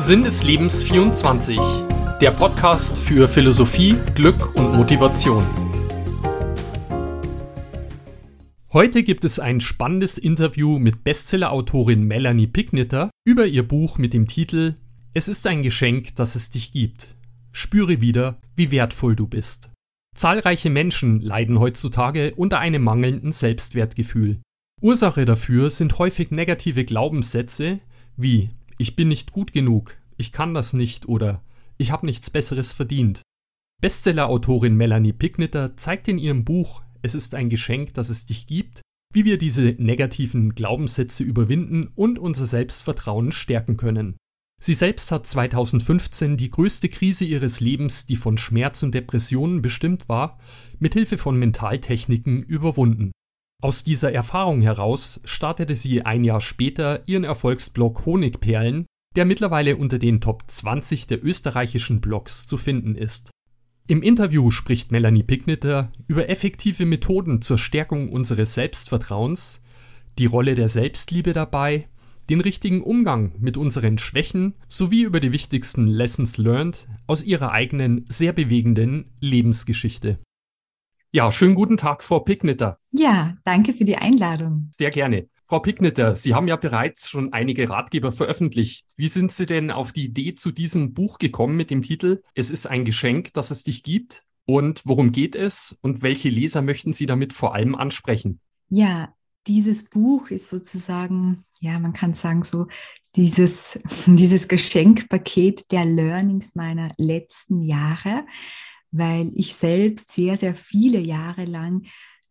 Sinn des Lebens 24, der Podcast für Philosophie, Glück und Motivation. Heute gibt es ein spannendes Interview mit Bestsellerautorin Melanie Picknitter über ihr Buch mit dem Titel Es ist ein Geschenk, das es dich gibt. Spüre wieder, wie wertvoll du bist. Zahlreiche Menschen leiden heutzutage unter einem mangelnden Selbstwertgefühl. Ursache dafür sind häufig negative Glaubenssätze wie ich bin nicht gut genug, ich kann das nicht oder ich habe nichts Besseres verdient. Bestsellerautorin Melanie Picknitter zeigt in ihrem Buch Es ist ein Geschenk, das es dich gibt, wie wir diese negativen Glaubenssätze überwinden und unser Selbstvertrauen stärken können. Sie selbst hat 2015 die größte Krise ihres Lebens, die von Schmerz und Depressionen bestimmt war, mithilfe von Mentaltechniken überwunden. Aus dieser Erfahrung heraus startete sie ein Jahr später ihren Erfolgsblog Honigperlen, der mittlerweile unter den Top 20 der österreichischen Blogs zu finden ist. Im Interview spricht Melanie Picknitter über effektive Methoden zur Stärkung unseres Selbstvertrauens, die Rolle der Selbstliebe dabei, den richtigen Umgang mit unseren Schwächen sowie über die wichtigsten Lessons learned aus ihrer eigenen sehr bewegenden Lebensgeschichte. Ja, schönen guten Tag, Frau Picknitter. Ja, danke für die Einladung. Sehr gerne. Frau Picknitter, Sie haben ja bereits schon einige Ratgeber veröffentlicht. Wie sind Sie denn auf die Idee zu diesem Buch gekommen mit dem Titel Es ist ein Geschenk, das es dich gibt? Und worum geht es und welche Leser möchten Sie damit vor allem ansprechen? Ja, dieses Buch ist sozusagen, ja, man kann sagen, so dieses, dieses Geschenkpaket der Learnings meiner letzten Jahre weil ich selbst sehr, sehr viele Jahre lang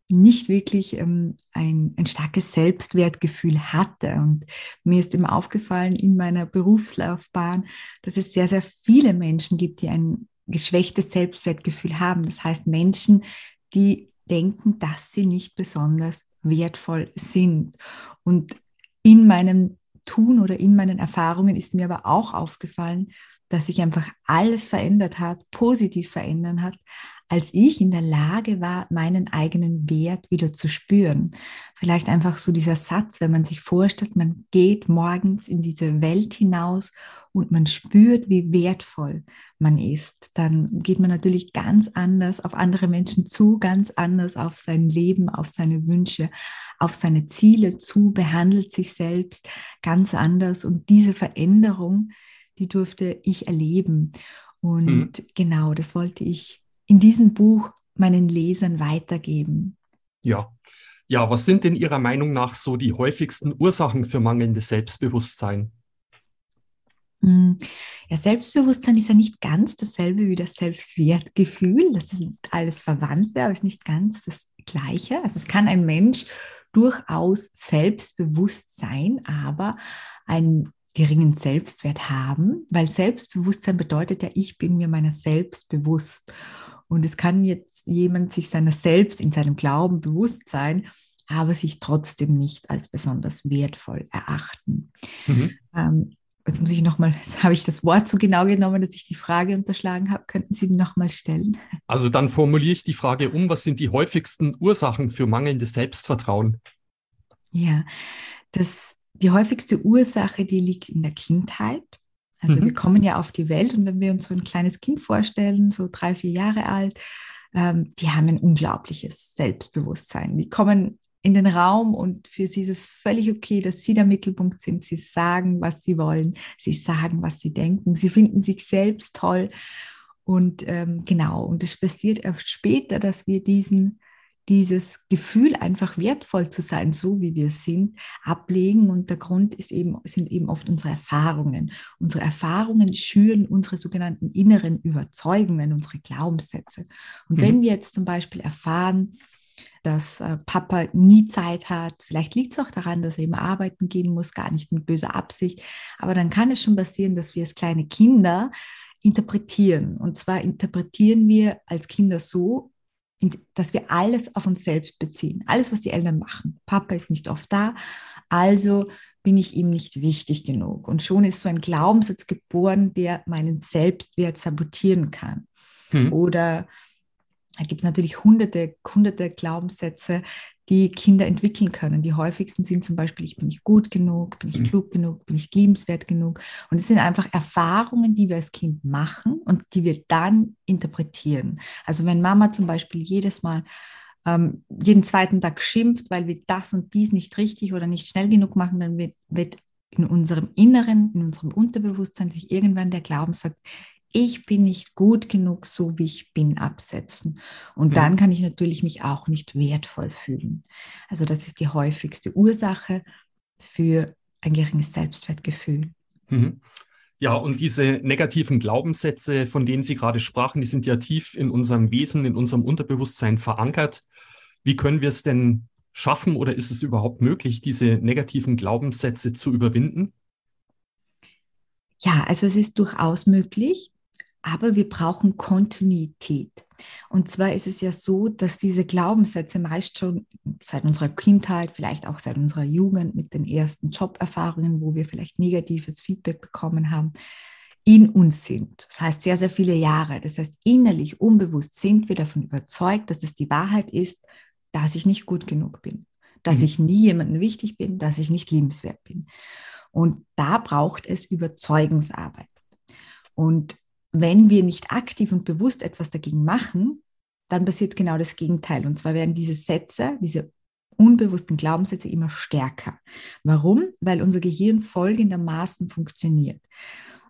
nicht wirklich ähm, ein, ein starkes Selbstwertgefühl hatte. Und mir ist immer aufgefallen in meiner Berufslaufbahn, dass es sehr, sehr viele Menschen gibt, die ein geschwächtes Selbstwertgefühl haben. Das heißt Menschen, die denken, dass sie nicht besonders wertvoll sind. Und in meinem Tun oder in meinen Erfahrungen ist mir aber auch aufgefallen, dass sich einfach alles verändert hat, positiv verändern hat, als ich in der Lage war, meinen eigenen Wert wieder zu spüren. Vielleicht einfach so dieser Satz, wenn man sich vorstellt, man geht morgens in diese Welt hinaus und man spürt, wie wertvoll man ist, dann geht man natürlich ganz anders auf andere Menschen zu, ganz anders auf sein Leben, auf seine Wünsche, auf seine Ziele zu, behandelt sich selbst ganz anders. Und diese Veränderung, die durfte ich erleben. Und mhm. genau, das wollte ich in diesem Buch meinen Lesern weitergeben. Ja. Ja, was sind denn Ihrer Meinung nach so die häufigsten Ursachen für mangelndes Selbstbewusstsein? Hm, ja, Selbstbewusstsein ist ja nicht ganz dasselbe wie das Selbstwertgefühl. Das ist alles Verwandte, aber ist nicht ganz das Gleiche. Also es kann ein Mensch durchaus selbstbewusst sein, aber ein geringen Selbstwert haben, weil Selbstbewusstsein bedeutet ja, ich bin mir meiner selbst bewusst. Und es kann jetzt jemand sich seiner selbst in seinem Glauben bewusst sein, aber sich trotzdem nicht als besonders wertvoll erachten. Mhm. Ähm, jetzt muss ich nochmal, habe ich das Wort so genau genommen, dass ich die Frage unterschlagen habe. Könnten Sie die nochmal stellen? Also dann formuliere ich die Frage um, was sind die häufigsten Ursachen für mangelndes Selbstvertrauen? Ja, das die häufigste Ursache, die liegt in der Kindheit. Also mhm. wir kommen ja auf die Welt und wenn wir uns so ein kleines Kind vorstellen, so drei, vier Jahre alt, ähm, die haben ein unglaubliches Selbstbewusstsein. Die kommen in den Raum und für sie ist es völlig okay, dass sie der Mittelpunkt sind. Sie sagen, was sie wollen, sie sagen, was sie denken, sie finden sich selbst toll. Und ähm, genau, und es passiert erst später, dass wir diesen dieses Gefühl, einfach wertvoll zu sein, so wie wir sind, ablegen. Und der Grund ist eben, sind eben oft unsere Erfahrungen. Unsere Erfahrungen schüren unsere sogenannten inneren Überzeugungen, unsere Glaubenssätze. Und mhm. wenn wir jetzt zum Beispiel erfahren, dass äh, Papa nie Zeit hat. Vielleicht liegt es auch daran, dass er eben arbeiten gehen muss, gar nicht mit böser Absicht. Aber dann kann es schon passieren, dass wir als kleine Kinder interpretieren. Und zwar interpretieren wir als Kinder so, dass wir alles auf uns selbst beziehen. Alles, was die Eltern machen. Papa ist nicht oft da, also bin ich ihm nicht wichtig genug. Und schon ist so ein Glaubenssatz geboren, der meinen Selbstwert sabotieren kann. Hm. Oder da gibt es natürlich hunderte, hunderte Glaubenssätze, die Kinder entwickeln können. Die häufigsten sind zum Beispiel, ich bin nicht gut genug, bin ich mhm. klug genug, bin ich liebenswert genug. Und es sind einfach Erfahrungen, die wir als Kind machen und die wir dann interpretieren. Also wenn Mama zum Beispiel jedes Mal ähm, jeden zweiten Tag schimpft, weil wir das und dies nicht richtig oder nicht schnell genug machen, dann wird, wird in unserem Inneren, in unserem Unterbewusstsein sich irgendwann der Glaubenssatz, ich bin nicht gut genug, so wie ich bin, absetzen. Und mhm. dann kann ich natürlich mich auch nicht wertvoll fühlen. Also das ist die häufigste Ursache für ein geringes Selbstwertgefühl. Mhm. Ja, und diese negativen Glaubenssätze, von denen Sie gerade sprachen, die sind ja tief in unserem Wesen, in unserem Unterbewusstsein verankert. Wie können wir es denn schaffen oder ist es überhaupt möglich, diese negativen Glaubenssätze zu überwinden? Ja, also es ist durchaus möglich aber wir brauchen Kontinuität. Und zwar ist es ja so, dass diese Glaubenssätze meist schon seit unserer Kindheit, vielleicht auch seit unserer Jugend mit den ersten Joberfahrungen, wo wir vielleicht negatives Feedback bekommen haben, in uns sind. Das heißt sehr, sehr viele Jahre. Das heißt, innerlich, unbewusst sind wir davon überzeugt, dass es die Wahrheit ist, dass ich nicht gut genug bin, dass mhm. ich nie jemandem wichtig bin, dass ich nicht liebenswert bin. Und da braucht es Überzeugungsarbeit. Und wenn wir nicht aktiv und bewusst etwas dagegen machen, dann passiert genau das Gegenteil. Und zwar werden diese Sätze, diese unbewussten Glaubenssätze immer stärker. Warum? Weil unser Gehirn folgendermaßen funktioniert.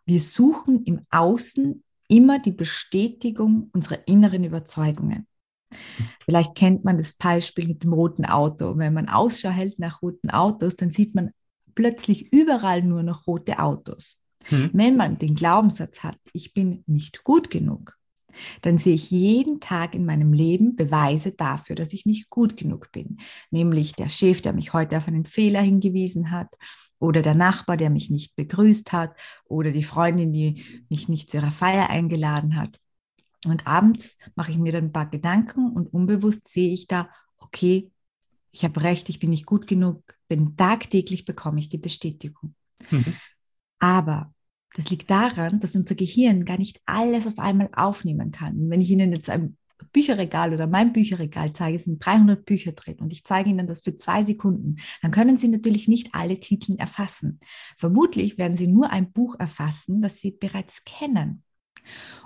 Wir suchen im Außen immer die Bestätigung unserer inneren Überzeugungen. Vielleicht kennt man das Beispiel mit dem roten Auto. Wenn man Ausschau hält nach roten Autos, dann sieht man plötzlich überall nur noch rote Autos. Hm. Wenn man den Glaubenssatz hat, ich bin nicht gut genug, dann sehe ich jeden Tag in meinem Leben Beweise dafür, dass ich nicht gut genug bin. Nämlich der Chef, der mich heute auf einen Fehler hingewiesen hat, oder der Nachbar, der mich nicht begrüßt hat, oder die Freundin, die mich nicht zu ihrer Feier eingeladen hat. Und abends mache ich mir dann ein paar Gedanken und unbewusst sehe ich da, okay, ich habe recht, ich bin nicht gut genug, denn tagtäglich bekomme ich die Bestätigung. Mhm. Aber das liegt daran, dass unser Gehirn gar nicht alles auf einmal aufnehmen kann. wenn ich Ihnen jetzt ein Bücherregal oder mein Bücherregal zeige, sind 300 Bücher drin und ich zeige Ihnen das für zwei Sekunden, dann können Sie natürlich nicht alle Titel erfassen. Vermutlich werden Sie nur ein Buch erfassen, das Sie bereits kennen.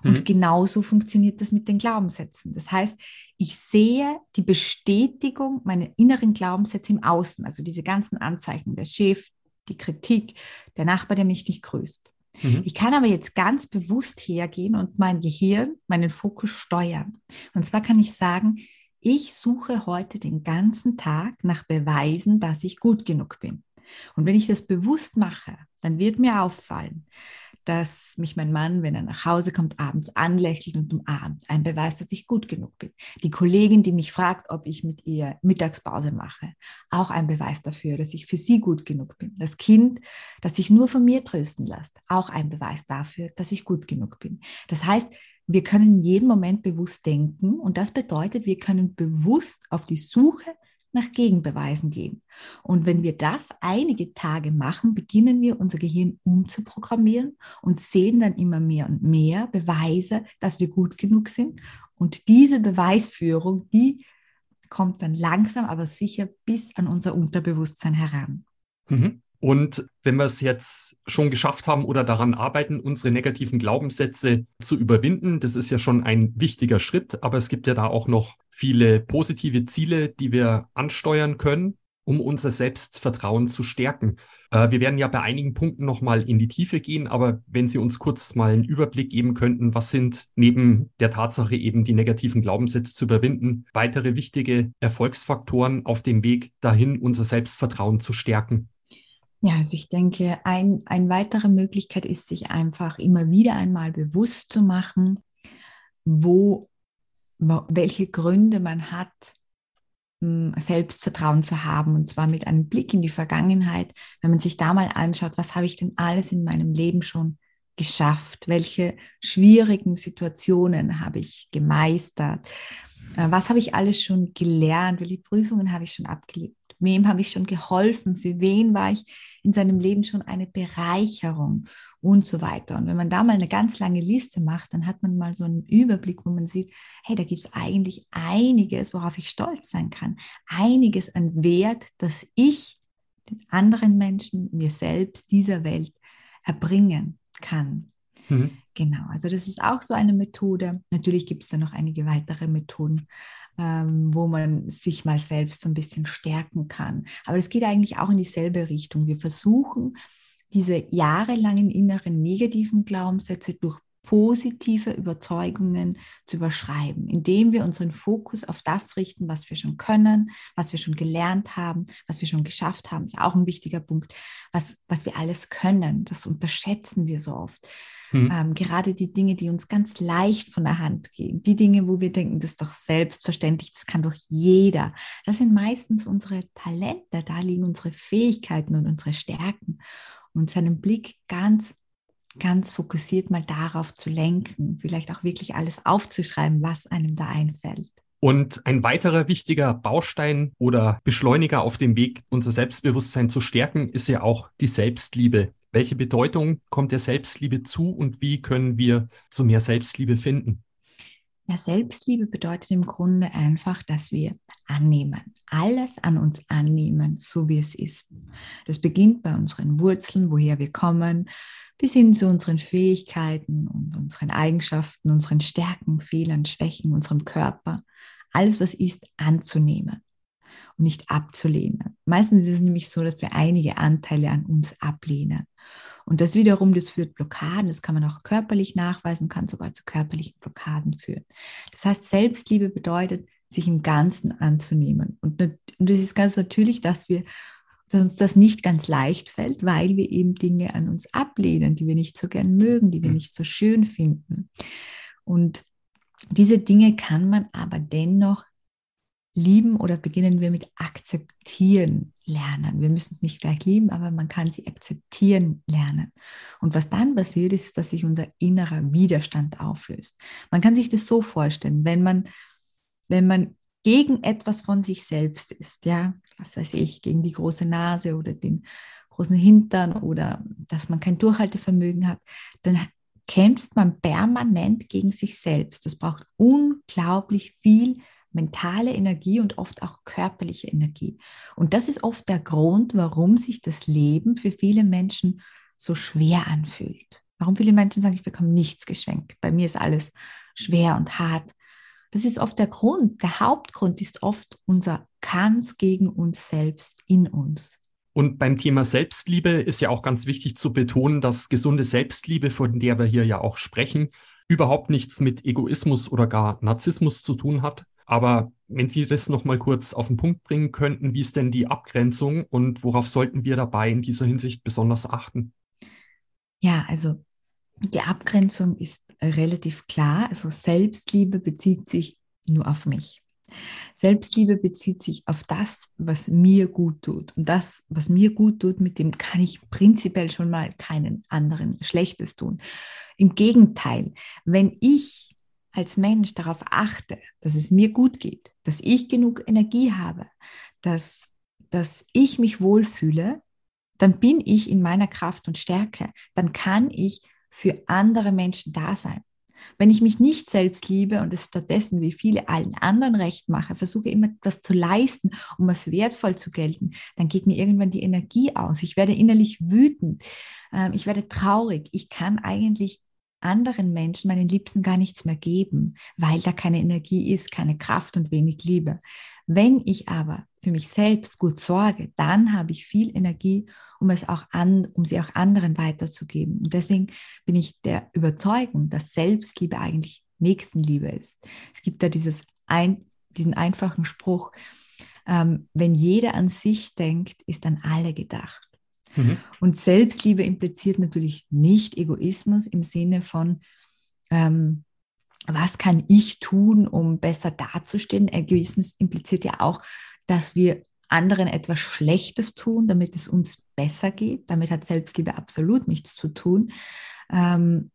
Und mhm. genauso funktioniert das mit den Glaubenssätzen. Das heißt, ich sehe die Bestätigung meiner inneren Glaubenssätze im Außen, also diese ganzen Anzeichen, der Chef, die Kritik, der Nachbar, der mich nicht grüßt. Mhm. Ich kann aber jetzt ganz bewusst hergehen und mein Gehirn, meinen Fokus steuern. Und zwar kann ich sagen, ich suche heute den ganzen Tag nach Beweisen, dass ich gut genug bin. Und wenn ich das bewusst mache, dann wird mir auffallen, dass mich mein Mann, wenn er nach Hause kommt, abends anlächelt und umarmt. Ein Beweis, dass ich gut genug bin. Die Kollegin, die mich fragt, ob ich mit ihr Mittagspause mache. Auch ein Beweis dafür, dass ich für sie gut genug bin. Das Kind, das sich nur von mir trösten lässt. Auch ein Beweis dafür, dass ich gut genug bin. Das heißt, wir können jeden Moment bewusst denken und das bedeutet, wir können bewusst auf die Suche nach Gegenbeweisen gehen. Und wenn wir das einige Tage machen, beginnen wir unser Gehirn umzuprogrammieren und sehen dann immer mehr und mehr Beweise, dass wir gut genug sind. Und diese Beweisführung, die kommt dann langsam, aber sicher bis an unser Unterbewusstsein heran. Mhm. Und wenn wir es jetzt schon geschafft haben oder daran arbeiten, unsere negativen Glaubenssätze zu überwinden, das ist ja schon ein wichtiger Schritt, aber es gibt ja da auch noch viele positive Ziele, die wir ansteuern können, um unser Selbstvertrauen zu stärken. Äh, wir werden ja bei einigen Punkten nochmal in die Tiefe gehen, aber wenn Sie uns kurz mal einen Überblick geben könnten, was sind neben der Tatsache eben die negativen Glaubenssätze zu überwinden, weitere wichtige Erfolgsfaktoren auf dem Weg dahin, unser Selbstvertrauen zu stärken? Ja, also ich denke, ein, eine weitere Möglichkeit ist, sich einfach immer wieder einmal bewusst zu machen, wo, welche Gründe man hat, hm, Selbstvertrauen zu haben. Und zwar mit einem Blick in die Vergangenheit, wenn man sich da mal anschaut, was habe ich denn alles in meinem Leben schon geschafft, welche schwierigen Situationen habe ich gemeistert, was habe ich alles schon gelernt? Welche Prüfungen habe ich schon abgelegt? Wem habe ich schon geholfen? Für wen war ich in seinem Leben schon eine Bereicherung? Und so weiter. Und wenn man da mal eine ganz lange Liste macht, dann hat man mal so einen Überblick, wo man sieht, hey, da gibt es eigentlich einiges, worauf ich stolz sein kann. Einiges an Wert, das ich den anderen Menschen, mir selbst, dieser Welt erbringen kann. Mhm. Genau, also das ist auch so eine Methode. Natürlich gibt es da noch einige weitere Methoden, ähm, wo man sich mal selbst so ein bisschen stärken kann. Aber es geht eigentlich auch in dieselbe Richtung. Wir versuchen, diese jahrelangen inneren negativen Glaubenssätze durch positive Überzeugungen zu überschreiben, indem wir unseren Fokus auf das richten, was wir schon können, was wir schon gelernt haben, was wir schon geschafft haben, ist auch ein wichtiger Punkt, was, was wir alles können. Das unterschätzen wir so oft. Hm. Ähm, gerade die Dinge, die uns ganz leicht von der Hand gehen, die Dinge, wo wir denken, das ist doch selbstverständlich, das kann doch jeder. Das sind meistens unsere Talente, da liegen unsere Fähigkeiten und unsere Stärken. Und seinen Blick ganz, ganz fokussiert mal darauf zu lenken, vielleicht auch wirklich alles aufzuschreiben, was einem da einfällt. Und ein weiterer wichtiger Baustein oder Beschleuniger auf dem Weg, unser Selbstbewusstsein zu stärken, ist ja auch die Selbstliebe. Welche Bedeutung kommt der Selbstliebe zu und wie können wir zu mehr Selbstliebe finden? Ja, Selbstliebe bedeutet im Grunde einfach, dass wir annehmen, alles an uns annehmen, so wie es ist. Das beginnt bei unseren Wurzeln, woher wir kommen, bis hin zu unseren Fähigkeiten und unseren Eigenschaften, unseren Stärken, Fehlern, Schwächen, unserem Körper. Alles, was ist, anzunehmen und nicht abzulehnen. Meistens ist es nämlich so, dass wir einige Anteile an uns ablehnen. Und das wiederum, das führt Blockaden, das kann man auch körperlich nachweisen, kann sogar zu körperlichen Blockaden führen. Das heißt, Selbstliebe bedeutet, sich im Ganzen anzunehmen. Und, und es ist ganz natürlich, dass wir dass uns das nicht ganz leicht fällt, weil wir eben Dinge an uns ablehnen, die wir nicht so gern mögen, die wir mhm. nicht so schön finden. Und diese Dinge kann man aber dennoch lieben oder beginnen wir mit akzeptieren lernen. Wir müssen es nicht gleich lieben, aber man kann sie akzeptieren lernen. Und was dann passiert, ist, dass sich unser innerer Widerstand auflöst. Man kann sich das so vorstellen, wenn man, wenn man gegen etwas von sich selbst ist, ja, was weiß ich, gegen die große Nase oder den großen Hintern oder dass man kein Durchhaltevermögen hat, dann kämpft man permanent gegen sich selbst. Das braucht unglaublich viel mentale Energie und oft auch körperliche Energie. Und das ist oft der Grund, warum sich das Leben für viele Menschen so schwer anfühlt. Warum viele Menschen sagen, ich bekomme nichts geschenkt. Bei mir ist alles schwer und hart. Das ist oft der Grund. Der Hauptgrund ist oft unser Kampf gegen uns selbst in uns. Und beim Thema Selbstliebe ist ja auch ganz wichtig zu betonen, dass gesunde Selbstliebe, von der wir hier ja auch sprechen, überhaupt nichts mit Egoismus oder gar Narzissmus zu tun hat, aber wenn Sie das noch mal kurz auf den Punkt bringen könnten, wie ist denn die Abgrenzung und worauf sollten wir dabei in dieser Hinsicht besonders achten? Ja, also die Abgrenzung ist relativ klar. Also Selbstliebe bezieht sich nur auf mich. Selbstliebe bezieht sich auf das, was mir gut tut. Und das, was mir gut tut, mit dem kann ich prinzipiell schon mal keinen anderen Schlechtes tun. Im Gegenteil, wenn ich als Mensch darauf achte, dass es mir gut geht, dass ich genug Energie habe, dass, dass ich mich wohlfühle, dann bin ich in meiner Kraft und Stärke. Dann kann ich für andere Menschen da sein. Wenn ich mich nicht selbst liebe und es stattdessen wie viele allen anderen recht mache, versuche immer etwas zu leisten, um als wertvoll zu gelten, dann geht mir irgendwann die Energie aus. Ich werde innerlich wütend. Ähm, ich werde traurig. Ich kann eigentlich anderen Menschen, meinen Liebsten, gar nichts mehr geben, weil da keine Energie ist, keine Kraft und wenig Liebe. Wenn ich aber für mich selbst gut sorge, dann habe ich viel Energie, um es auch an, um sie auch anderen weiterzugeben. Und deswegen bin ich der Überzeugung, dass Selbstliebe eigentlich Nächstenliebe ist. Es gibt da dieses ein, diesen einfachen Spruch, ähm, wenn jeder an sich denkt, ist an alle gedacht. Mhm. Und Selbstliebe impliziert natürlich nicht Egoismus im Sinne von, ähm, was kann ich tun, um besser dazustehen? Egoismus impliziert ja auch, dass wir anderen etwas Schlechtes tun, damit es uns besser geht. Damit hat Selbstliebe absolut nichts zu tun. Ähm,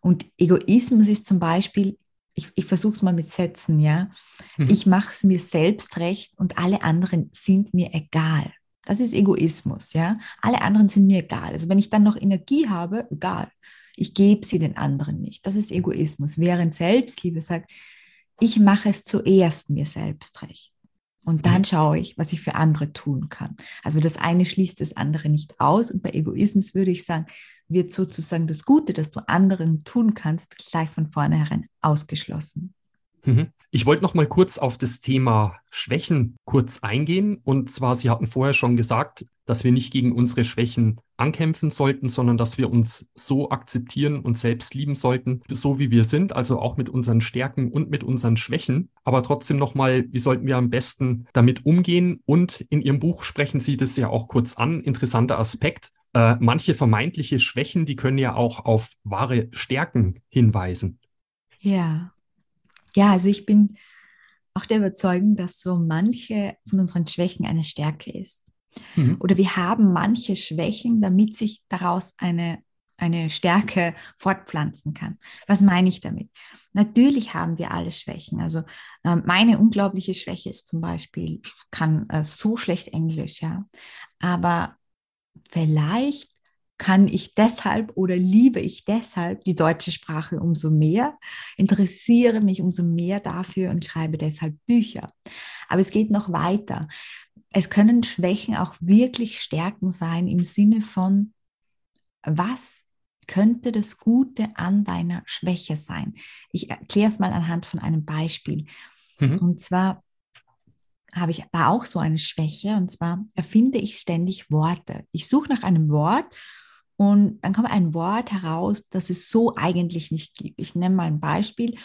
und Egoismus ist zum Beispiel ich, ich versuche es mal mit Sätzen, ja. Mhm. Ich mache es mir selbst recht und alle anderen sind mir egal. Das ist Egoismus, ja. Alle anderen sind mir egal. Also wenn ich dann noch Energie habe, egal. Ich gebe sie den anderen nicht. Das ist Egoismus. Während Selbstliebe sagt, ich mache es zuerst mir selbst recht. Und dann mhm. schaue ich, was ich für andere tun kann. Also das eine schließt das andere nicht aus. Und bei Egoismus würde ich sagen, wird sozusagen das Gute, das du anderen tun kannst, gleich von vornherein ausgeschlossen. Mhm. Ich wollte noch mal kurz auf das Thema Schwächen kurz eingehen. Und zwar, Sie hatten vorher schon gesagt, dass wir nicht gegen unsere Schwächen ankämpfen sollten, sondern dass wir uns so akzeptieren und selbst lieben sollten, so wie wir sind, also auch mit unseren Stärken und mit unseren Schwächen. Aber trotzdem nochmal, wie sollten wir am besten damit umgehen? Und in Ihrem Buch sprechen Sie das ja auch kurz an. Interessanter Aspekt. Äh, manche vermeintliche Schwächen, die können ja auch auf wahre Stärken hinweisen. Ja, ja, also ich bin auch der Überzeugung, dass so manche von unseren Schwächen eine Stärke ist. Mhm. Oder wir haben manche Schwächen, damit sich daraus eine, eine Stärke fortpflanzen kann. Was meine ich damit? Natürlich haben wir alle Schwächen. Also äh, meine unglaubliche Schwäche ist zum Beispiel, ich kann äh, so schlecht Englisch, ja. Aber vielleicht kann ich deshalb oder liebe ich deshalb die deutsche Sprache umso mehr, interessiere mich umso mehr dafür und schreibe deshalb Bücher. Aber es geht noch weiter. Es können Schwächen auch wirklich Stärken sein im Sinne von, was könnte das Gute an deiner Schwäche sein? Ich erkläre es mal anhand von einem Beispiel. Mhm. Und zwar habe ich da auch so eine Schwäche und zwar erfinde ich ständig Worte. Ich suche nach einem Wort und dann kommt ein Wort heraus, das es so eigentlich nicht gibt. Ich nenne mal ein Beispiel,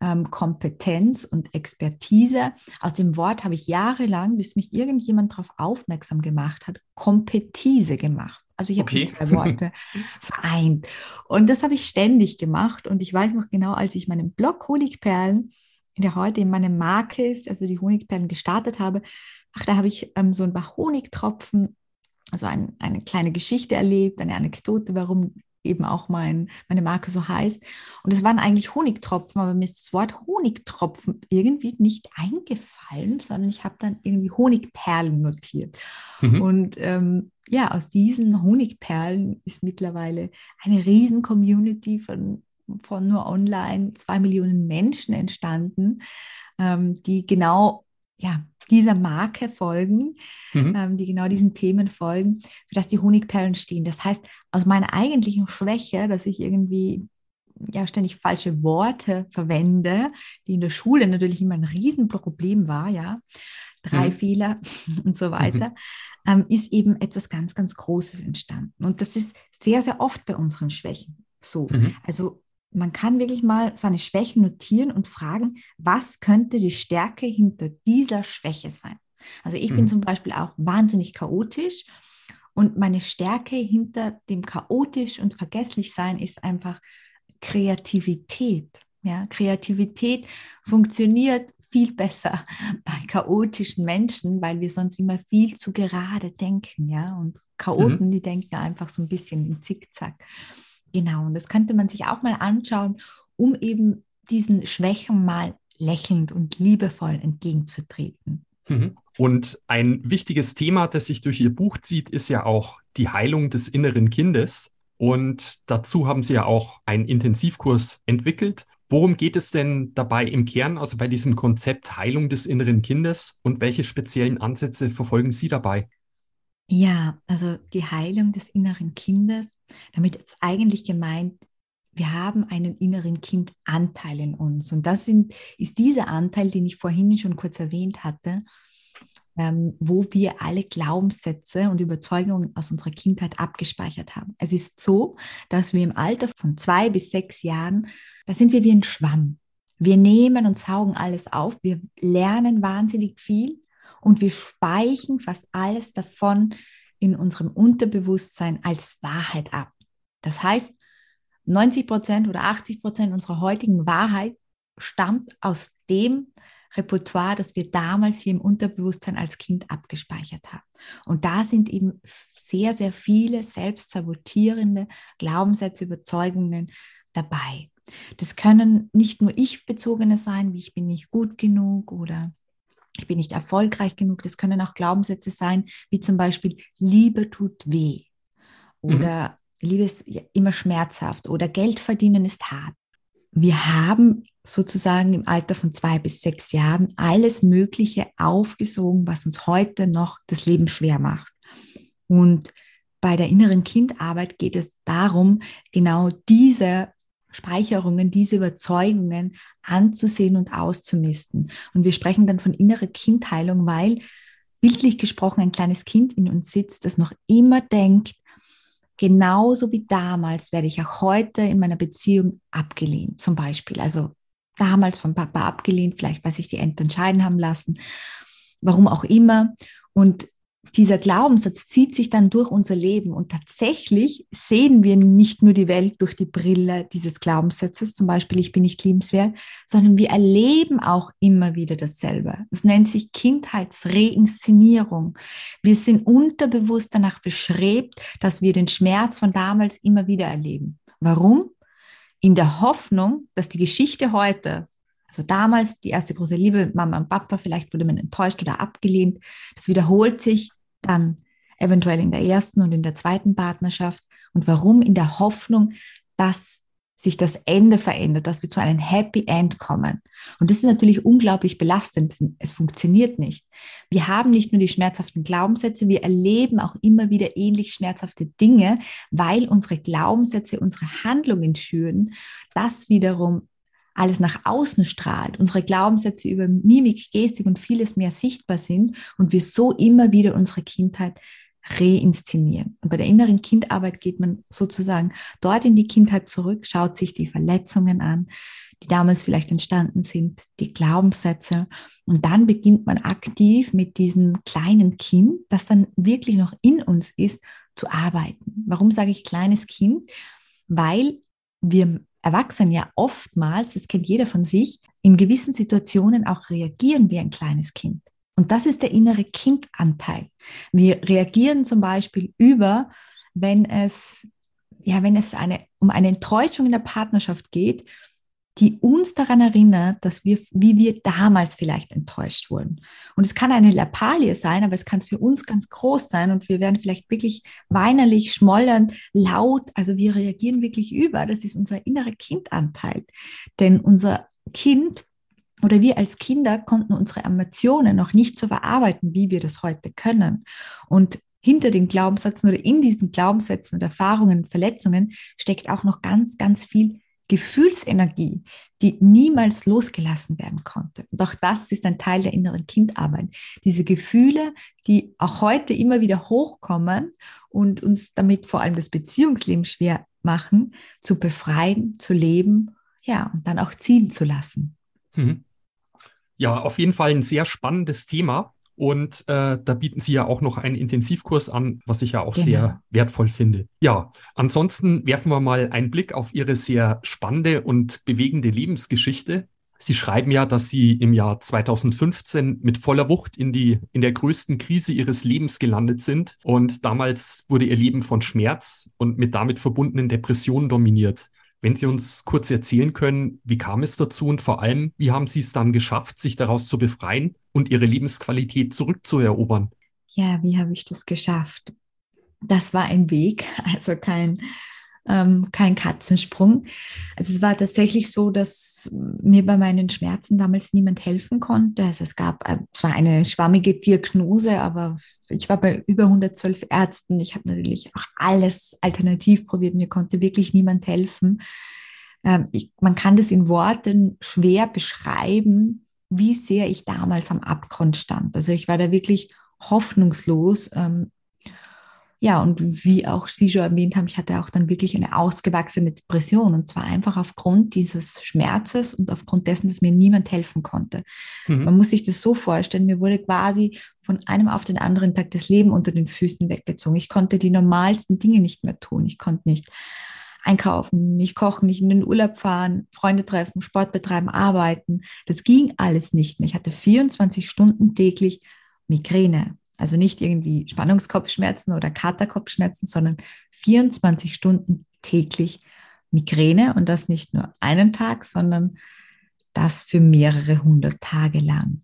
ähm, Kompetenz und Expertise. Aus dem Wort habe ich jahrelang, bis mich irgendjemand darauf aufmerksam gemacht hat, Kompetise gemacht. Also ich habe okay. zwei Worte vereint. Und das habe ich ständig gemacht. Und ich weiß noch genau, als ich meinen Blog Honigperlen, der heute in meiner Marke ist, also die Honigperlen gestartet habe, ach, da habe ich ähm, so ein paar Honigtropfen also ein, eine kleine Geschichte erlebt, eine Anekdote, warum eben auch mein, meine Marke so heißt. Und es waren eigentlich Honigtropfen, aber mir ist das Wort Honigtropfen irgendwie nicht eingefallen, sondern ich habe dann irgendwie Honigperlen notiert. Mhm. Und ähm, ja, aus diesen Honigperlen ist mittlerweile eine riesen Community von, von nur online zwei Millionen Menschen entstanden, ähm, die genau ja, dieser Marke folgen, mhm. ähm, die genau diesen Themen folgen, für das die Honigperlen stehen. Das heißt, aus meiner eigentlichen Schwäche, dass ich irgendwie ja ständig falsche Worte verwende, die in der Schule natürlich immer ein Riesenproblem war, ja, drei mhm. Fehler und so weiter, mhm. ähm, ist eben etwas ganz, ganz Großes entstanden. Und das ist sehr, sehr oft bei unseren Schwächen so. Mhm. Also man kann wirklich mal seine Schwächen notieren und fragen, was könnte die Stärke hinter dieser Schwäche sein? Also ich mhm. bin zum Beispiel auch wahnsinnig chaotisch und meine Stärke hinter dem chaotisch und vergesslich sein ist einfach Kreativität. Ja, Kreativität funktioniert viel besser bei chaotischen Menschen, weil wir sonst immer viel zu gerade denken, ja, und Chaoten, mhm. die denken einfach so ein bisschen in Zickzack. Genau, und das könnte man sich auch mal anschauen, um eben diesen Schwächen mal lächelnd und liebevoll entgegenzutreten. Mhm. Und ein wichtiges Thema, das sich durch Ihr Buch zieht, ist ja auch die Heilung des inneren Kindes. Und dazu haben Sie ja auch einen Intensivkurs entwickelt. Worum geht es denn dabei im Kern, also bei diesem Konzept Heilung des inneren Kindes und welche speziellen Ansätze verfolgen Sie dabei? Ja, also die Heilung des inneren Kindes, damit ist eigentlich gemeint, wir haben einen inneren Kindanteil in uns. Und das sind, ist dieser Anteil, den ich vorhin schon kurz erwähnt hatte, ähm, wo wir alle Glaubenssätze und Überzeugungen aus unserer Kindheit abgespeichert haben. Es ist so, dass wir im Alter von zwei bis sechs Jahren, da sind wir wie ein Schwamm. Wir nehmen und saugen alles auf. Wir lernen wahnsinnig viel und wir speichern fast alles davon in unserem Unterbewusstsein als Wahrheit ab. Das heißt, 90 Prozent oder 80 Prozent unserer heutigen Wahrheit stammt aus dem Repertoire, das wir damals hier im Unterbewusstsein als Kind abgespeichert haben. Und da sind eben sehr, sehr viele selbstsabotierende Glaubenssätze, Überzeugungen dabei. Das können nicht nur ich bezogene sein, wie ich bin nicht gut genug oder ich bin nicht erfolgreich genug. Das können auch Glaubenssätze sein, wie zum Beispiel Liebe tut weh oder mhm. Liebe ist immer schmerzhaft oder Geld verdienen ist hart. Wir haben sozusagen im Alter von zwei bis sechs Jahren alles Mögliche aufgesogen, was uns heute noch das Leben schwer macht. Und bei der inneren Kindarbeit geht es darum, genau diese Speicherungen, diese Überzeugungen anzusehen und auszumisten. Und wir sprechen dann von innerer Kindheilung, weil bildlich gesprochen ein kleines Kind in uns sitzt, das noch immer denkt, genauso wie damals werde ich auch heute in meiner Beziehung abgelehnt, zum Beispiel. Also damals vom Papa abgelehnt, vielleicht weil sich die Eltern scheiden haben lassen, warum auch immer. Und dieser Glaubenssatz zieht sich dann durch unser Leben und tatsächlich sehen wir nicht nur die Welt durch die Brille dieses Glaubenssatzes, zum Beispiel ich bin nicht liebenswert, sondern wir erleben auch immer wieder dasselbe. Das nennt sich Kindheitsreinszenierung. Wir sind unterbewusst danach bestrebt, dass wir den Schmerz von damals immer wieder erleben. Warum? In der Hoffnung, dass die Geschichte heute also damals die erste große Liebe Mama und Papa, vielleicht wurde man enttäuscht oder abgelehnt. Das wiederholt sich dann eventuell in der ersten und in der zweiten Partnerschaft. Und warum? In der Hoffnung, dass sich das Ende verändert, dass wir zu einem Happy End kommen. Und das ist natürlich unglaublich belastend. Es funktioniert nicht. Wir haben nicht nur die schmerzhaften Glaubenssätze, wir erleben auch immer wieder ähnlich schmerzhafte Dinge, weil unsere Glaubenssätze unsere Handlungen schüren. Das wiederum alles nach außen strahlt, unsere Glaubenssätze über Mimik, Gestik und vieles mehr sichtbar sind und wir so immer wieder unsere Kindheit reinszenieren. Und bei der inneren Kindarbeit geht man sozusagen dort in die Kindheit zurück, schaut sich die Verletzungen an, die damals vielleicht entstanden sind, die Glaubenssätze. Und dann beginnt man aktiv mit diesem kleinen Kind, das dann wirklich noch in uns ist, zu arbeiten. Warum sage ich kleines Kind? Weil wir Erwachsenen ja oftmals, das kennt jeder von sich, in gewissen Situationen auch reagieren wie ein kleines Kind. Und das ist der innere Kindanteil. Wir reagieren zum Beispiel über, wenn es, ja, wenn es eine, um eine Enttäuschung in der Partnerschaft geht die uns daran erinnert, dass wir, wie wir damals vielleicht enttäuscht wurden. Und es kann eine Lappalie sein, aber es kann für uns ganz groß sein und wir werden vielleicht wirklich weinerlich, schmollernd, laut. Also wir reagieren wirklich über. Das ist unser innerer Kindanteil. Denn unser Kind oder wir als Kinder konnten unsere Emotionen noch nicht so verarbeiten, wie wir das heute können. Und hinter den Glaubenssätzen oder in diesen Glaubenssätzen und Erfahrungen, Verletzungen steckt auch noch ganz, ganz viel Gefühlsenergie, die niemals losgelassen werden konnte. Und auch das ist ein Teil der inneren Kindarbeit. Diese Gefühle, die auch heute immer wieder hochkommen und uns damit vor allem das Beziehungsleben schwer machen, zu befreien, zu leben, ja, und dann auch ziehen zu lassen. Mhm. Ja, auf jeden Fall ein sehr spannendes Thema. Und äh, da bieten Sie ja auch noch einen Intensivkurs an, was ich ja auch genau. sehr wertvoll finde. Ja, ansonsten werfen wir mal einen Blick auf Ihre sehr spannende und bewegende Lebensgeschichte. Sie schreiben ja, dass Sie im Jahr 2015 mit voller Wucht in die, in der größten Krise Ihres Lebens gelandet sind. Und damals wurde Ihr Leben von Schmerz und mit damit verbundenen Depressionen dominiert. Wenn Sie uns kurz erzählen können, wie kam es dazu und vor allem, wie haben Sie es dann geschafft, sich daraus zu befreien und Ihre Lebensqualität zurückzuerobern? Ja, wie habe ich das geschafft? Das war ein Weg, also kein ähm, kein Katzensprung. Also es war tatsächlich so, dass mir bei meinen Schmerzen damals niemand helfen konnte. Also es gab äh, zwar eine schwammige Diagnose, aber ich war bei über 112 Ärzten. Ich habe natürlich auch alles alternativ probiert. Mir konnte wirklich niemand helfen. Ähm, ich, man kann das in Worten schwer beschreiben, wie sehr ich damals am Abgrund stand. Also ich war da wirklich hoffnungslos. Ähm, ja, und wie auch Sie schon erwähnt haben, ich hatte auch dann wirklich eine ausgewachsene Depression und zwar einfach aufgrund dieses Schmerzes und aufgrund dessen, dass mir niemand helfen konnte. Mhm. Man muss sich das so vorstellen, mir wurde quasi von einem auf den anderen Tag das Leben unter den Füßen weggezogen. Ich konnte die normalsten Dinge nicht mehr tun. Ich konnte nicht einkaufen, nicht kochen, nicht in den Urlaub fahren, Freunde treffen, Sport betreiben, arbeiten. Das ging alles nicht mehr. Ich hatte 24 Stunden täglich Migräne, also nicht irgendwie Spannungskopfschmerzen oder Katerkopfschmerzen, sondern 24 Stunden täglich Migräne und das nicht nur einen Tag, sondern das für mehrere hundert Tage lang.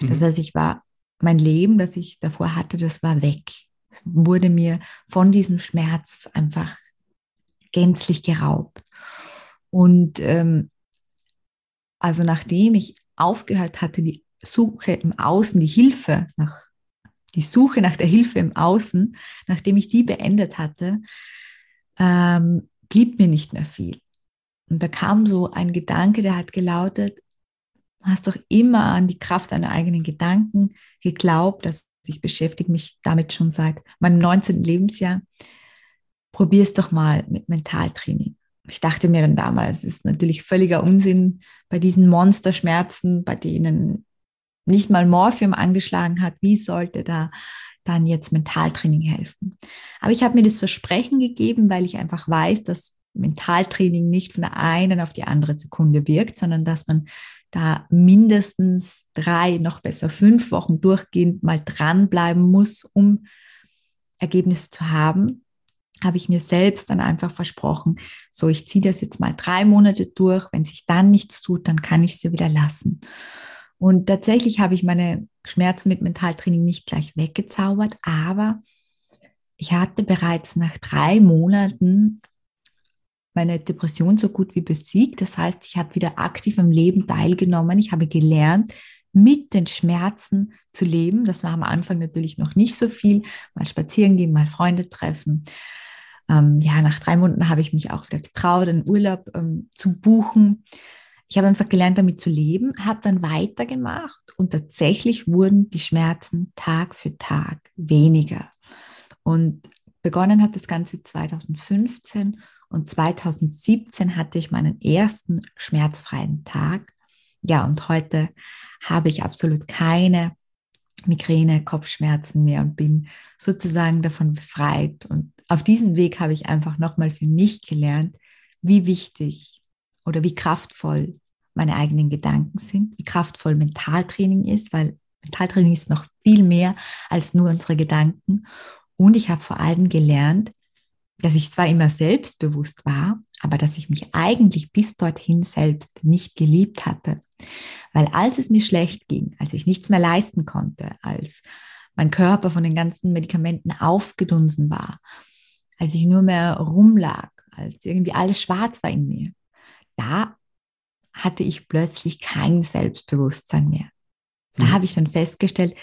Mhm. Das heißt, ich war, mein Leben, das ich davor hatte, das war weg. Es wurde mir von diesem Schmerz einfach gänzlich geraubt. Und ähm, also nachdem ich aufgehört hatte, die Suche im Außen, die Hilfe nach, die Suche nach der Hilfe im Außen, nachdem ich die beendet hatte, ähm, blieb mir nicht mehr viel. Und da kam so ein Gedanke, der hat gelautet, du hast doch immer an die Kraft deiner eigenen Gedanken geglaubt. Also ich beschäftige mich damit schon seit meinem 19. Lebensjahr. Probier es doch mal mit Mentaltraining. Ich dachte mir dann damals, es ist natürlich völliger Unsinn bei diesen Monsterschmerzen, bei denen nicht mal Morphium angeschlagen hat. Wie sollte da dann jetzt Mentaltraining helfen? Aber ich habe mir das Versprechen gegeben, weil ich einfach weiß, dass Mentaltraining nicht von der einen auf die andere Sekunde wirkt, sondern dass man da mindestens drei, noch besser fünf Wochen durchgehend mal dranbleiben muss, um Ergebnisse zu haben, habe ich mir selbst dann einfach versprochen, so ich ziehe das jetzt mal drei Monate durch, wenn sich dann nichts tut, dann kann ich sie wieder lassen. Und tatsächlich habe ich meine Schmerzen mit Mentaltraining nicht gleich weggezaubert, aber ich hatte bereits nach drei Monaten meine Depression so gut wie besiegt. Das heißt, ich habe wieder aktiv am Leben teilgenommen. Ich habe gelernt, mit den Schmerzen zu leben. Das war am Anfang natürlich noch nicht so viel. Mal spazieren gehen, mal Freunde treffen. Ähm, ja, nach drei Monaten habe ich mich auch wieder getraut, einen Urlaub ähm, zu buchen. Ich habe einfach gelernt, damit zu leben, habe dann weitergemacht und tatsächlich wurden die Schmerzen Tag für Tag weniger. Und begonnen hat das Ganze 2015 und 2017 hatte ich meinen ersten schmerzfreien Tag. Ja, und heute habe ich absolut keine Migräne, Kopfschmerzen mehr und bin sozusagen davon befreit. Und auf diesem Weg habe ich einfach nochmal für mich gelernt, wie wichtig oder wie kraftvoll meine eigenen Gedanken sind, wie kraftvoll Mentaltraining ist, weil Mentaltraining ist noch viel mehr als nur unsere Gedanken. Und ich habe vor allem gelernt, dass ich zwar immer selbstbewusst war, aber dass ich mich eigentlich bis dorthin selbst nicht geliebt hatte. Weil als es mir schlecht ging, als ich nichts mehr leisten konnte, als mein Körper von den ganzen Medikamenten aufgedunsen war, als ich nur mehr rumlag, als irgendwie alles schwarz war in mir, da hatte ich plötzlich kein Selbstbewusstsein mehr. Da mhm. habe ich dann festgestellt,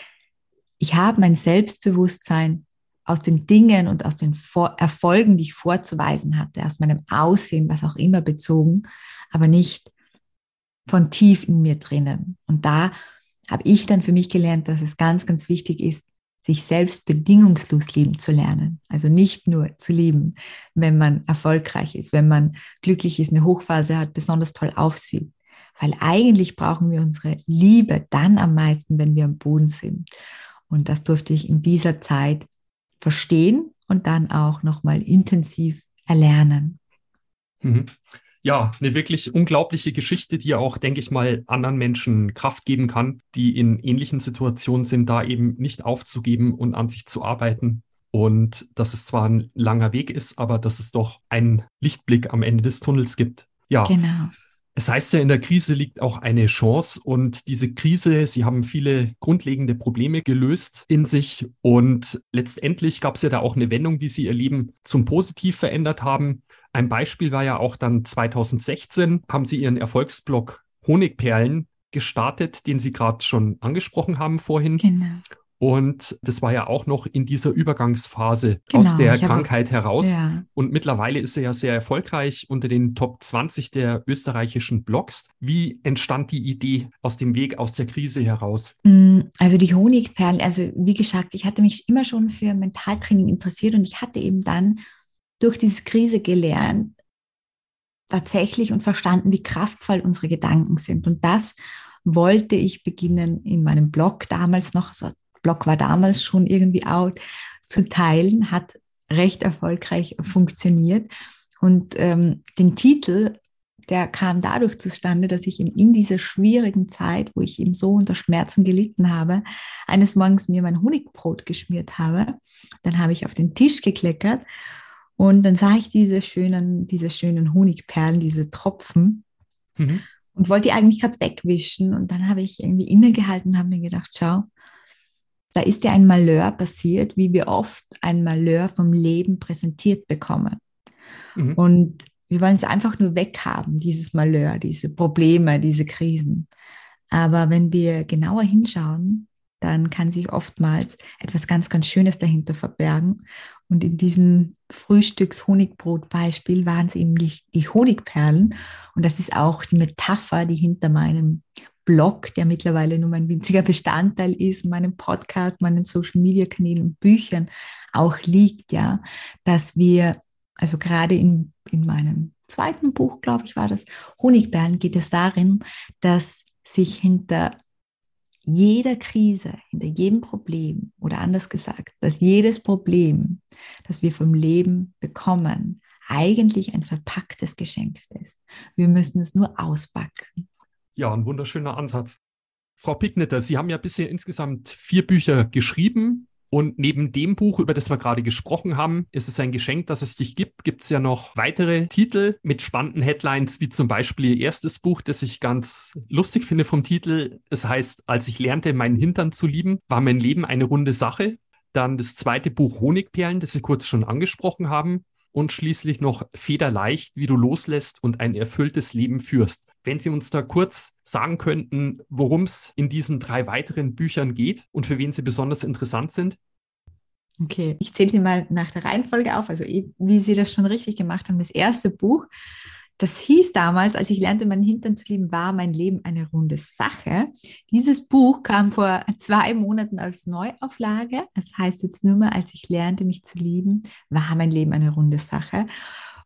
ich habe mein Selbstbewusstsein aus den Dingen und aus den Vor Erfolgen, die ich vorzuweisen hatte, aus meinem Aussehen, was auch immer bezogen, aber nicht von tief in mir drinnen. Und da habe ich dann für mich gelernt, dass es ganz, ganz wichtig ist, sich selbst bedingungslos lieben zu lernen. Also nicht nur zu lieben, wenn man erfolgreich ist, wenn man glücklich ist, eine Hochphase hat, besonders toll aufsieht. Weil eigentlich brauchen wir unsere Liebe dann am meisten, wenn wir am Boden sind. Und das durfte ich in dieser Zeit verstehen und dann auch nochmal intensiv erlernen. Mhm. Ja, eine wirklich unglaubliche Geschichte, die auch, denke ich mal, anderen Menschen Kraft geben kann, die in ähnlichen Situationen sind, da eben nicht aufzugeben und an sich zu arbeiten. Und dass es zwar ein langer Weg ist, aber dass es doch einen Lichtblick am Ende des Tunnels gibt. Ja. Genau. Es heißt ja, in der Krise liegt auch eine Chance und diese Krise, sie haben viele grundlegende Probleme gelöst in sich und letztendlich gab es ja da auch eine Wendung, wie sie ihr Leben zum Positiv verändert haben. Ein Beispiel war ja auch dann 2016, haben sie ihren Erfolgsblog Honigperlen gestartet, den Sie gerade schon angesprochen haben vorhin. Genau. Und das war ja auch noch in dieser Übergangsphase genau, aus der Krankheit habe, heraus. Ja. Und mittlerweile ist er ja sehr erfolgreich unter den Top 20 der österreichischen Blogs. Wie entstand die Idee aus dem Weg aus der Krise heraus? Mm, also die Honigperlen, also wie gesagt, ich hatte mich immer schon für Mentaltraining interessiert und ich hatte eben dann durch diese Krise gelernt, tatsächlich und verstanden, wie kraftvoll unsere Gedanken sind. Und das wollte ich beginnen in meinem Blog damals noch, Blog war damals schon irgendwie out, zu teilen, hat recht erfolgreich funktioniert. Und ähm, den Titel, der kam dadurch zustande, dass ich in dieser schwierigen Zeit, wo ich eben so unter Schmerzen gelitten habe, eines Morgens mir mein Honigbrot geschmiert habe. Dann habe ich auf den Tisch gekleckert Und dann sah ich diese schönen, diese schönen Honigperlen, diese Tropfen mhm. und wollte die eigentlich gerade wegwischen. Und dann habe ich irgendwie innegehalten und habe mir gedacht, schau, da ist ja ein Malheur passiert, wie wir oft ein Malheur vom Leben präsentiert bekommen. Mhm. Und wir wollen es einfach nur weghaben, dieses Malheur, diese Probleme, diese Krisen. Aber wenn wir genauer hinschauen, dann kann sich oftmals etwas ganz, ganz Schönes dahinter verbergen. Und in diesem Frühstücks-Honigbrot-Beispiel waren es eben die, die Honigperlen. Und das ist auch die Metapher, die hinter meinem Blog, der mittlerweile nur mein winziger Bestandteil ist, meinem Podcast, meinen Social-Media-Kanälen und Büchern auch liegt, ja, dass wir, also gerade in, in meinem zweiten Buch, glaube ich, war das, Honigperlen, geht es darin, dass sich hinter jeder Krise, hinter jedem Problem oder anders gesagt, dass jedes Problem, das wir vom Leben bekommen, eigentlich ein verpacktes Geschenk ist. Wir müssen es nur auspacken. Ja, ein wunderschöner Ansatz. Frau Picknitter, Sie haben ja bisher insgesamt vier Bücher geschrieben. Und neben dem Buch, über das wir gerade gesprochen haben, ist es ein Geschenk, dass es dich gibt. Gibt es ja noch weitere Titel mit spannenden Headlines, wie zum Beispiel Ihr erstes Buch, das ich ganz lustig finde vom Titel. Es heißt, als ich lernte, meinen Hintern zu lieben, war mein Leben eine runde Sache. Dann das zweite Buch Honigperlen, das Sie kurz schon angesprochen haben und schließlich noch federleicht, wie du loslässt und ein erfülltes Leben führst. Wenn Sie uns da kurz sagen könnten, worum es in diesen drei weiteren Büchern geht und für wen sie besonders interessant sind. Okay, ich zähle sie mal nach der Reihenfolge auf, also wie Sie das schon richtig gemacht haben. Das erste Buch das hieß damals, als ich lernte, meinen Hintern zu lieben, war mein Leben eine runde Sache. Dieses Buch kam vor zwei Monaten als Neuauflage. Es das heißt jetzt nur mal, als ich lernte, mich zu lieben, war mein Leben eine runde Sache.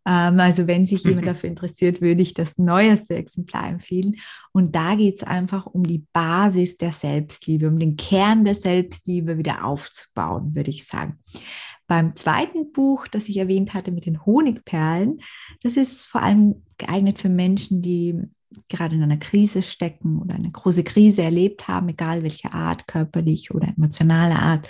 Ähm, also wenn sich jemand dafür interessiert, würde ich das neueste Exemplar empfehlen. Und da geht es einfach um die Basis der Selbstliebe, um den Kern der Selbstliebe wieder aufzubauen, würde ich sagen. Beim zweiten Buch, das ich erwähnt hatte mit den Honigperlen, das ist vor allem geeignet für Menschen, die gerade in einer Krise stecken oder eine große Krise erlebt haben, egal welche Art, körperlich oder emotionale Art.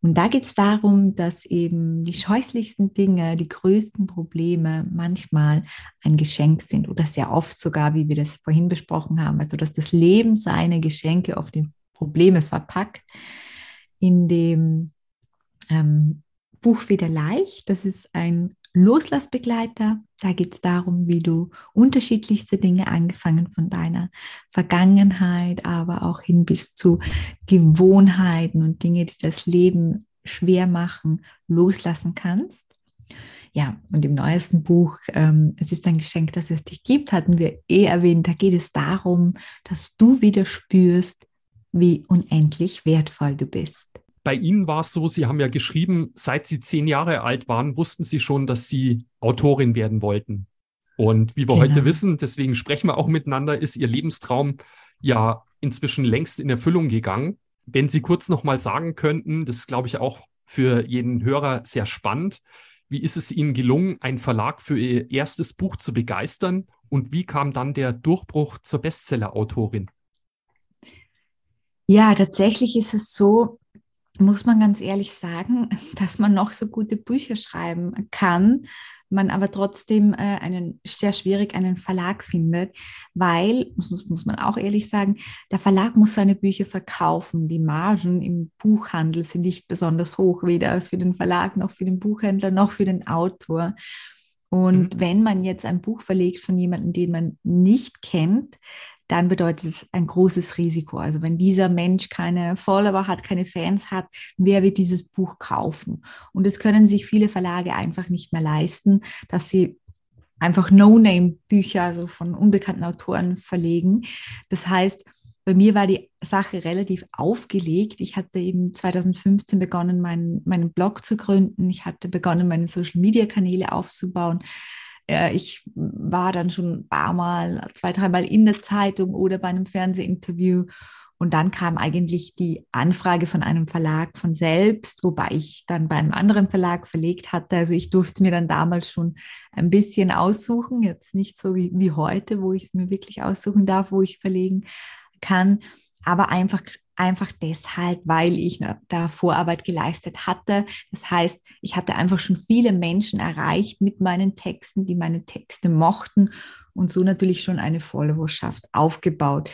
Und da geht es darum, dass eben die scheußlichsten Dinge, die größten Probleme manchmal ein Geschenk sind oder sehr oft sogar, wie wir das vorhin besprochen haben, also dass das Leben seine Geschenke auf die Probleme verpackt, in dem ähm, Buch wieder leicht. Das ist ein Loslassbegleiter. Da geht es darum, wie du unterschiedlichste Dinge angefangen von deiner Vergangenheit, aber auch hin bis zu Gewohnheiten und Dinge, die das Leben schwer machen, loslassen kannst. Ja, und im neuesten Buch, ähm, es ist ein Geschenk, dass es dich gibt, hatten wir eh erwähnt. Da geht es darum, dass du wieder spürst, wie unendlich wertvoll du bist bei Ihnen war es so, Sie haben ja geschrieben, seit Sie zehn Jahre alt waren, wussten Sie schon, dass Sie Autorin werden wollten. Und wie wir genau. heute wissen, deswegen sprechen wir auch miteinander, ist Ihr Lebenstraum ja inzwischen längst in Erfüllung gegangen. Wenn Sie kurz nochmal sagen könnten, das ist, glaube ich, auch für jeden Hörer sehr spannend. Wie ist es Ihnen gelungen, einen Verlag für Ihr erstes Buch zu begeistern? Und wie kam dann der Durchbruch zur Bestseller-Autorin? Ja, tatsächlich ist es so, muss man ganz ehrlich sagen, dass man noch so gute Bücher schreiben kann, man aber trotzdem äh, einen sehr schwierig einen Verlag findet, weil, muss, muss man auch ehrlich sagen, der Verlag muss seine Bücher verkaufen. Die Margen im Buchhandel sind nicht besonders hoch, weder für den Verlag noch für den Buchhändler noch für den Autor. Und mhm. wenn man jetzt ein Buch verlegt von jemandem, den man nicht kennt, dann bedeutet es ein großes Risiko. Also wenn dieser Mensch keine Follower hat, keine Fans hat, wer wird dieses Buch kaufen? Und es können sich viele Verlage einfach nicht mehr leisten, dass sie einfach No-Name-Bücher, also von unbekannten Autoren verlegen. Das heißt, bei mir war die Sache relativ aufgelegt. Ich hatte eben 2015 begonnen, meinen, meinen Blog zu gründen. Ich hatte begonnen, meine Social-Media-Kanäle aufzubauen äh, ich war dann schon ein paar Mal, zwei, dreimal in der Zeitung oder bei einem Fernsehinterview. Und dann kam eigentlich die Anfrage von einem Verlag von selbst, wobei ich dann bei einem anderen Verlag verlegt hatte. Also ich durfte es mir dann damals schon ein bisschen aussuchen, jetzt nicht so wie, wie heute, wo ich es mir wirklich aussuchen darf, wo ich verlegen kann. aber einfach einfach deshalb, weil ich da Vorarbeit geleistet hatte. Das heißt, ich hatte einfach schon viele Menschen erreicht mit meinen Texten, die meine Texte mochten und so natürlich schon eine Followerschaft aufgebaut.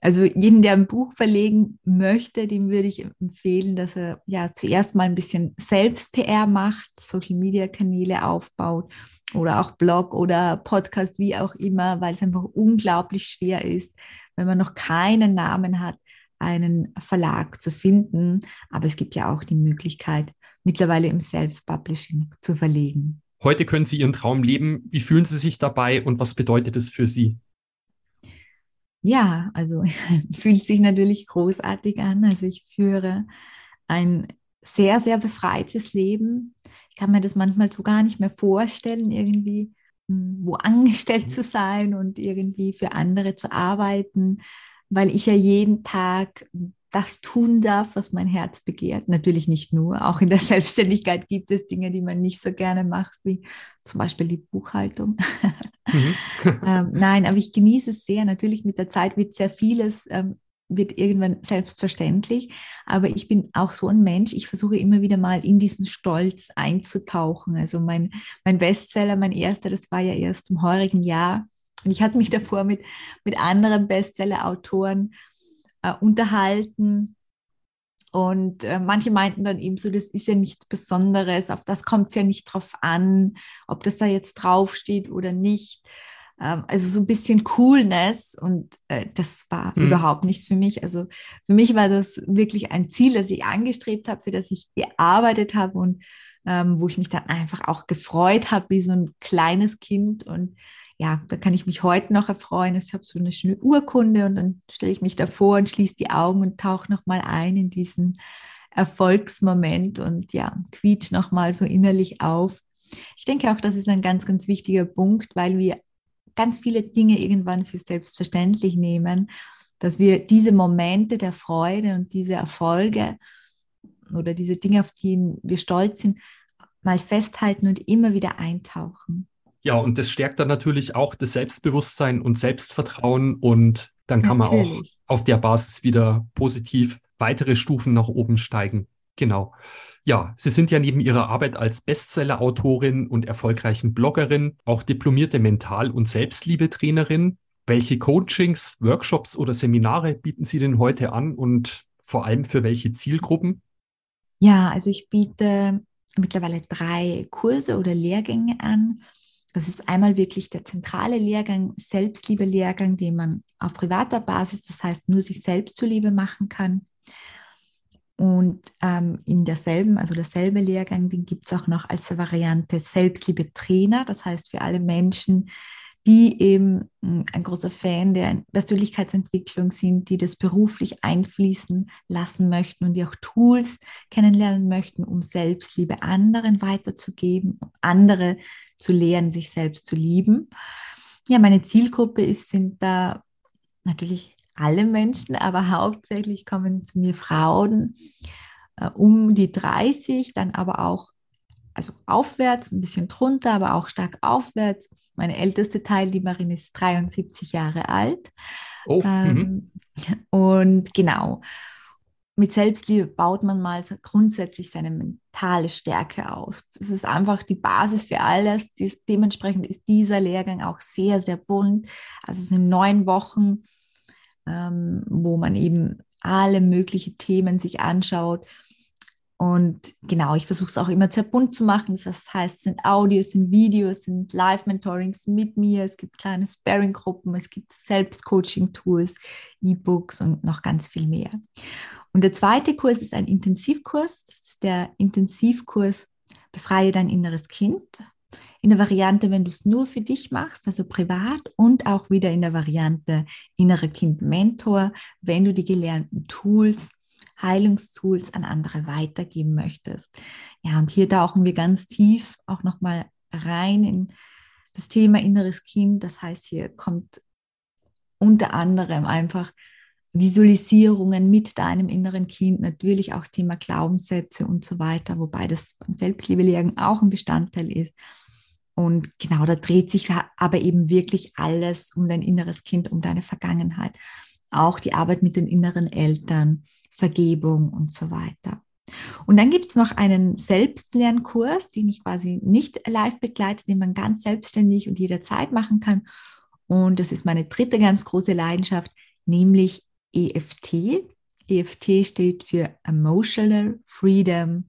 Also jeden, der ein Buch verlegen möchte, dem würde ich empfehlen, dass er ja zuerst mal ein bisschen Selbst-PR macht, Social-Media-Kanäle aufbaut oder auch Blog oder Podcast, wie auch immer, weil es einfach unglaublich schwer ist, wenn man noch keinen Namen hat, einen Verlag zu finden. Aber es gibt ja auch die Möglichkeit, mittlerweile im Self-Publishing zu verlegen. Heute können Sie Ihren Traum leben. Wie fühlen Sie sich dabei und was bedeutet es für Sie? Ja, also fühlt sich natürlich großartig an. Also ich führe ein sehr, sehr befreites Leben. Ich kann mir das manchmal so gar nicht mehr vorstellen, irgendwie hm, wo angestellt zu sein und irgendwie für andere zu arbeiten weil ich ja jeden Tag das tun darf, was mein Herz begehrt. Natürlich nicht nur. Auch in der Selbstständigkeit gibt es Dinge, die man nicht so gerne macht, wie zum Beispiel die Buchhaltung. Mhm. ähm, nein, aber ich genieße es sehr. Natürlich mit der Zeit wird sehr vieles, ähm, wird irgendwann selbstverständlich. Aber ich bin auch so ein Mensch, ich versuche immer wieder mal in diesen Stolz einzutauchen. Also mein, mein Bestseller, mein erster, das war ja erst im heurigen Jahr und ich hatte mich davor mit, mit anderen Bestseller-Autoren äh, unterhalten. Und äh, manche meinten dann eben so, das ist ja nichts Besonderes, auf das kommt es ja nicht drauf an, ob das da jetzt draufsteht oder nicht. Ähm, also so ein bisschen Coolness und äh, das war hm. überhaupt nichts für mich. Also für mich war das wirklich ein Ziel, das ich angestrebt habe, für das ich gearbeitet habe und ähm, wo ich mich dann einfach auch gefreut habe, wie so ein kleines Kind und ja, da kann ich mich heute noch erfreuen. Ich habe so eine schöne Urkunde und dann stelle ich mich davor und schließe die Augen und tauche nochmal ein in diesen Erfolgsmoment und ja, quietsch nochmal so innerlich auf. Ich denke auch, das ist ein ganz, ganz wichtiger Punkt, weil wir ganz viele Dinge irgendwann für selbstverständlich nehmen, dass wir diese Momente der Freude und diese Erfolge oder diese Dinge, auf die wir stolz sind, mal festhalten und immer wieder eintauchen. Ja, und das stärkt dann natürlich auch das Selbstbewusstsein und Selbstvertrauen und dann kann natürlich. man auch auf der Basis wieder positiv weitere Stufen nach oben steigen. Genau. Ja, Sie sind ja neben Ihrer Arbeit als Bestseller-Autorin und erfolgreichen Bloggerin auch diplomierte Mental- und Selbstliebetrainerin. Welche Coachings, Workshops oder Seminare bieten Sie denn heute an und vor allem für welche Zielgruppen? Ja, also ich biete mittlerweile drei Kurse oder Lehrgänge an. Das ist einmal wirklich der zentrale Lehrgang, Selbstliebe-Lehrgang, den man auf privater Basis, das heißt nur sich selbst zuliebe machen kann. Und ähm, in derselben, also derselbe Lehrgang, den gibt es auch noch als Variante Selbstliebe-Trainer, das heißt für alle Menschen, die eben hm, ein großer Fan der Persönlichkeitsentwicklung sind, die das beruflich einfließen lassen möchten und die auch Tools kennenlernen möchten, um Selbstliebe anderen weiterzugeben, um andere zu lehren, sich selbst zu lieben. Ja, meine Zielgruppe ist, sind da natürlich alle Menschen, aber hauptsächlich kommen zu mir Frauen äh, um die 30, dann aber auch also aufwärts, ein bisschen drunter, aber auch stark aufwärts. Meine älteste Teil, die Marine, ist 73 Jahre alt. Oh, ähm, und genau, mit Selbstliebe baut man mal grundsätzlich seine mentale Stärke aus. Das ist einfach die Basis für alles. Dies, dementsprechend ist dieser Lehrgang auch sehr, sehr bunt. Also es sind neun Wochen, ähm, wo man eben alle möglichen Themen sich anschaut. Und genau, ich versuche es auch immer sehr bunt zu machen. Das heißt, es sind Audios, sind Videos, es sind Live-Mentorings mit mir, es gibt kleine Sparing-Gruppen, es gibt Selbst-Coaching-Tools, E-Books und noch ganz viel mehr. Und der zweite Kurs ist ein Intensivkurs. Das ist der Intensivkurs Befreie dein inneres Kind. In der Variante, wenn du es nur für dich machst, also privat und auch wieder in der Variante innere Kind Mentor, wenn du die gelernten Tools, Heilungstools an andere weitergeben möchtest. Ja, und hier tauchen wir ganz tief auch nochmal rein in das Thema inneres Kind. Das heißt, hier kommt unter anderem einfach Visualisierungen mit deinem inneren Kind, natürlich auch das Thema Glaubenssätze und so weiter, wobei das beim Selbstliebe-Lehren auch ein Bestandteil ist. Und genau, da dreht sich aber eben wirklich alles um dein inneres Kind, um deine Vergangenheit. auch die Arbeit mit den inneren Eltern, Vergebung und so weiter. Und dann gibt es noch einen Selbstlernkurs, den ich quasi nicht live begleite, den man ganz selbstständig und jederzeit machen kann. Und das ist meine dritte ganz große Leidenschaft, nämlich EFT. EFT steht für Emotional Freedom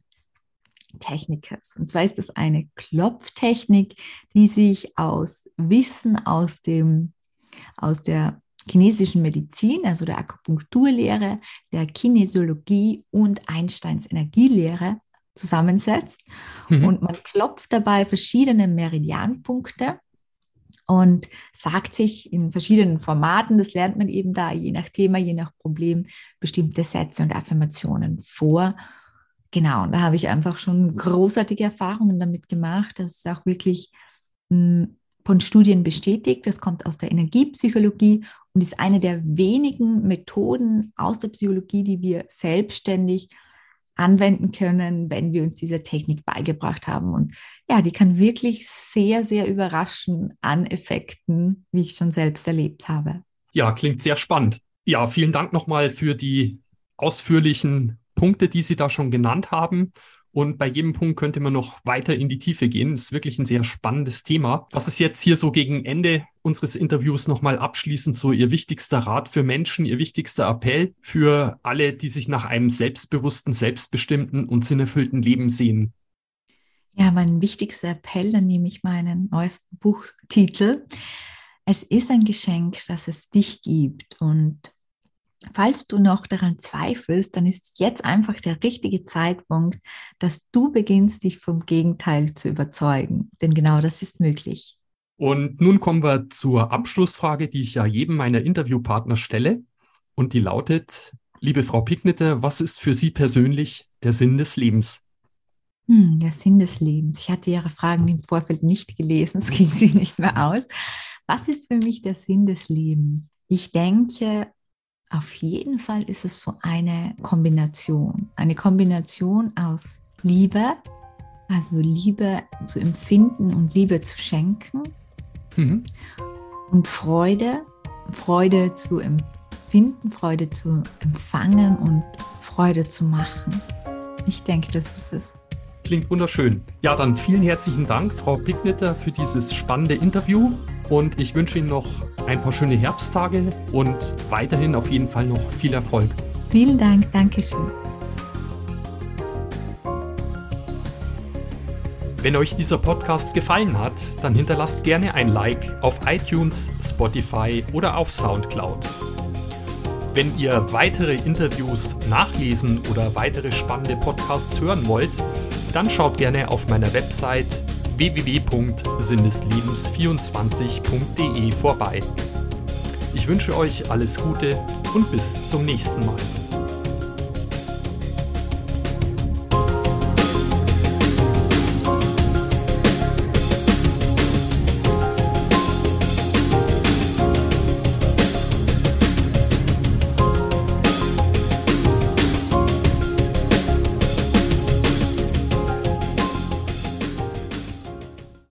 Technikers. Und zwar ist das eine Klopftechnik, die sich aus Wissen aus dem, aus der chinesischen Medizin, also der Akupunkturlehre, der Kinesiologie und Einsteins Energielehre zusammensetzt. Mhm. Und man klopft dabei verschiedene Meridianpunkte und sagt sich in verschiedenen Formaten, das lernt man eben da, je nach Thema, je nach Problem, bestimmte Sätze und Affirmationen vor. Genau, und da habe ich einfach schon großartige Erfahrungen damit gemacht. Das ist auch wirklich hm, von Studien bestätigt. Das kommt aus der Energiepsychologie und ist eine der wenigen Methoden aus der Psychologie, die wir selbstständig anwenden können, wenn wir uns diese Technik beigebracht haben. Und ja, die kann wirklich sehr, sehr überraschen an Effekten, wie ich schon selbst erlebt habe. Ja, klingt sehr spannend. Ja, vielen Dank nochmal für die ausführlichen Punkte, die Sie da schon genannt haben. Und bei jedem Punkt könnte man noch weiter in die Tiefe gehen. Das ist wirklich ein sehr spannendes Thema. Was ist jetzt hier so gegen Ende unseres Interviews nochmal abschließend so Ihr wichtigster Rat für Menschen, Ihr wichtigster Appell für alle, die sich nach einem selbstbewussten, selbstbestimmten und sinnerfüllten Leben sehen? Ja, mein wichtigster Appell, dann nehme ich meinen neuesten Buchtitel. Es ist ein Geschenk, dass es dich gibt und Falls du noch daran zweifelst, dann ist jetzt einfach der richtige Zeitpunkt, dass du beginnst, dich vom Gegenteil zu überzeugen. Denn genau das ist möglich. Und nun kommen wir zur Abschlussfrage, die ich ja jedem meiner Interviewpartner stelle. Und die lautet, liebe Frau Picknitter, was ist für Sie persönlich der Sinn des Lebens? Hm, der Sinn des Lebens. Ich hatte Ihre Fragen im Vorfeld nicht gelesen, es ging sie nicht mehr aus. Was ist für mich der Sinn des Lebens? Ich denke, auf jeden Fall ist es so eine Kombination. Eine Kombination aus Liebe, also Liebe zu empfinden und Liebe zu schenken. Mhm. Und Freude, Freude zu empfinden, Freude zu empfangen und Freude zu machen. Ich denke, das ist es. Klingt wunderschön. Ja, dann vielen herzlichen Dank, Frau Picknitter, für dieses spannende Interview. Und ich wünsche Ihnen noch ein paar schöne Herbsttage und weiterhin auf jeden Fall noch viel Erfolg. Vielen Dank, Dankeschön. Wenn euch dieser Podcast gefallen hat, dann hinterlasst gerne ein Like auf iTunes, Spotify oder auf SoundCloud. Wenn ihr weitere Interviews nachlesen oder weitere spannende Podcasts hören wollt, dann schaut gerne auf meiner Website www.sinneslebens24.de vorbei. Ich wünsche euch alles Gute und bis zum nächsten Mal.